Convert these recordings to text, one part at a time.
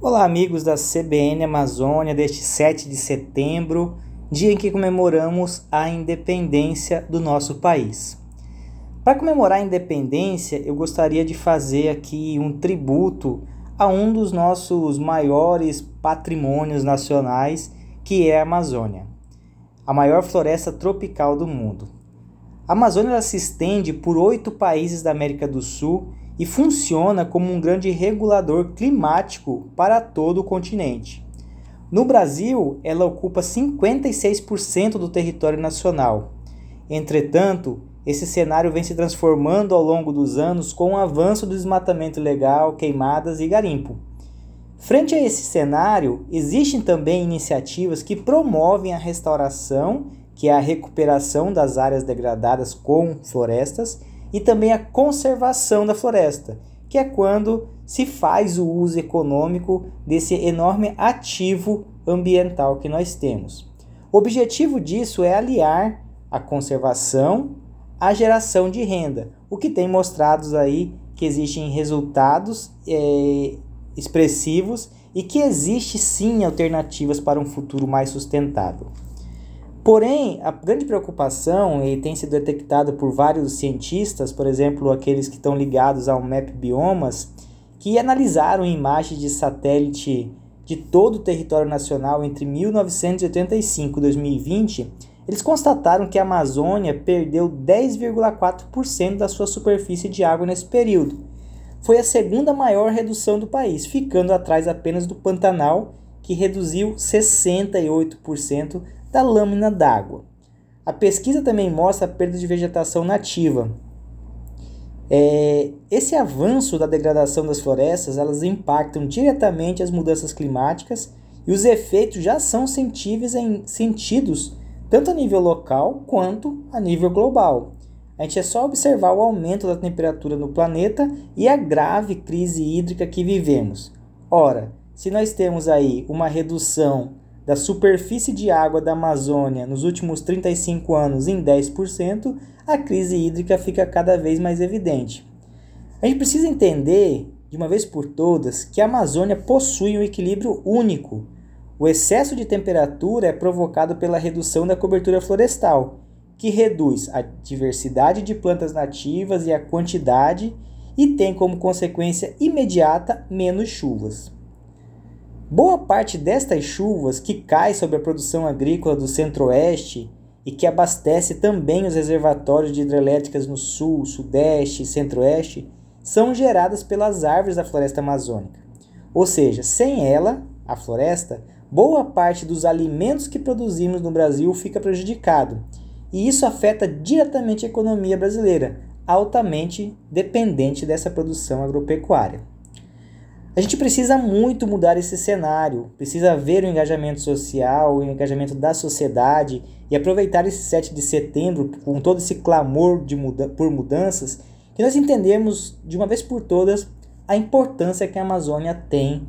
Olá, amigos da CBN Amazônia, deste 7 de setembro, dia em que comemoramos a independência do nosso país. Para comemorar a independência, eu gostaria de fazer aqui um tributo a um dos nossos maiores patrimônios nacionais, que é a Amazônia, a maior floresta tropical do mundo. A Amazônia se estende por oito países da América do Sul e funciona como um grande regulador climático para todo o continente. No Brasil, ela ocupa 56% do território nacional. Entretanto, esse cenário vem se transformando ao longo dos anos com o avanço do desmatamento ilegal, queimadas e garimpo. Frente a esse cenário, existem também iniciativas que promovem a restauração, que é a recuperação das áreas degradadas com florestas, e também a conservação da floresta, que é quando se faz o uso econômico desse enorme ativo ambiental que nós temos. O objetivo disso é aliar a conservação à geração de renda, o que tem mostrado aí que existem resultados é, expressivos e que existe sim alternativas para um futuro mais sustentável. Porém, a grande preocupação, e tem sido detectada por vários cientistas, por exemplo, aqueles que estão ligados ao MAP Biomas, que analisaram imagens de satélite de todo o território nacional entre 1985 e 2020, eles constataram que a Amazônia perdeu 10,4% da sua superfície de água nesse período. Foi a segunda maior redução do país, ficando atrás apenas do Pantanal, que reduziu 68% da lâmina d'água. A pesquisa também mostra a perda de vegetação nativa. É, esse avanço da degradação das florestas elas impactam diretamente as mudanças climáticas e os efeitos já são sentíveis em sentidos tanto a nível local quanto a nível global. A gente é só observar o aumento da temperatura no planeta e a grave crise hídrica que vivemos. Ora, se nós temos aí uma redução da superfície de água da Amazônia nos últimos 35 anos em 10%, a crise hídrica fica cada vez mais evidente. A gente precisa entender, de uma vez por todas, que a Amazônia possui um equilíbrio único. O excesso de temperatura é provocado pela redução da cobertura florestal, que reduz a diversidade de plantas nativas e a quantidade e tem como consequência imediata menos chuvas. Boa parte destas chuvas que cai sobre a produção agrícola do centro-oeste e que abastece também os reservatórios de hidrelétricas no sul, sudeste e centro-oeste são geradas pelas árvores da floresta amazônica. Ou seja, sem ela, a floresta, boa parte dos alimentos que produzimos no Brasil fica prejudicado. E isso afeta diretamente a economia brasileira, altamente dependente dessa produção agropecuária. A gente precisa muito mudar esse cenário, precisa ver o engajamento social, o engajamento da sociedade e aproveitar esse 7 de setembro com todo esse clamor de muda por mudanças, que nós entendemos de uma vez por todas a importância que a Amazônia tem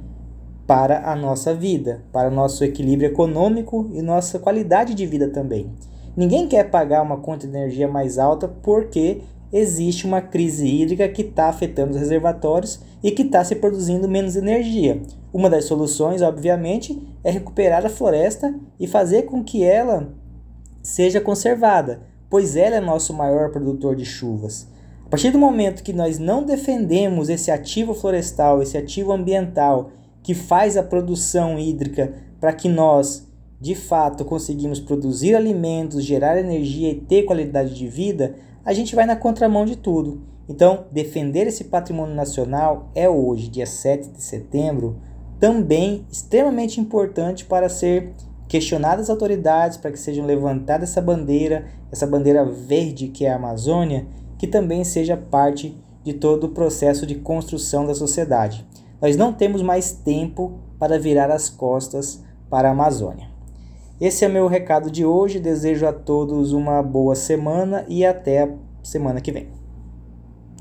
para a nossa vida, para o nosso equilíbrio econômico e nossa qualidade de vida também. Ninguém quer pagar uma conta de energia mais alta porque existe uma crise hídrica que está afetando os reservatórios e que está se produzindo menos energia. Uma das soluções, obviamente, é recuperar a floresta e fazer com que ela seja conservada, pois ela é nosso maior produtor de chuvas. A partir do momento que nós não defendemos esse ativo florestal, esse ativo ambiental que faz a produção hídrica para que nós, de fato, conseguimos produzir alimentos, gerar energia e ter qualidade de vida, a gente vai na contramão de tudo. Então, defender esse patrimônio nacional é hoje, dia 7 de setembro, também extremamente importante para ser questionadas as autoridades, para que sejam levantada essa bandeira, essa bandeira verde que é a Amazônia, que também seja parte de todo o processo de construção da sociedade. Nós não temos mais tempo para virar as costas para a Amazônia. Esse é meu recado de hoje. Desejo a todos uma boa semana e até a semana que vem.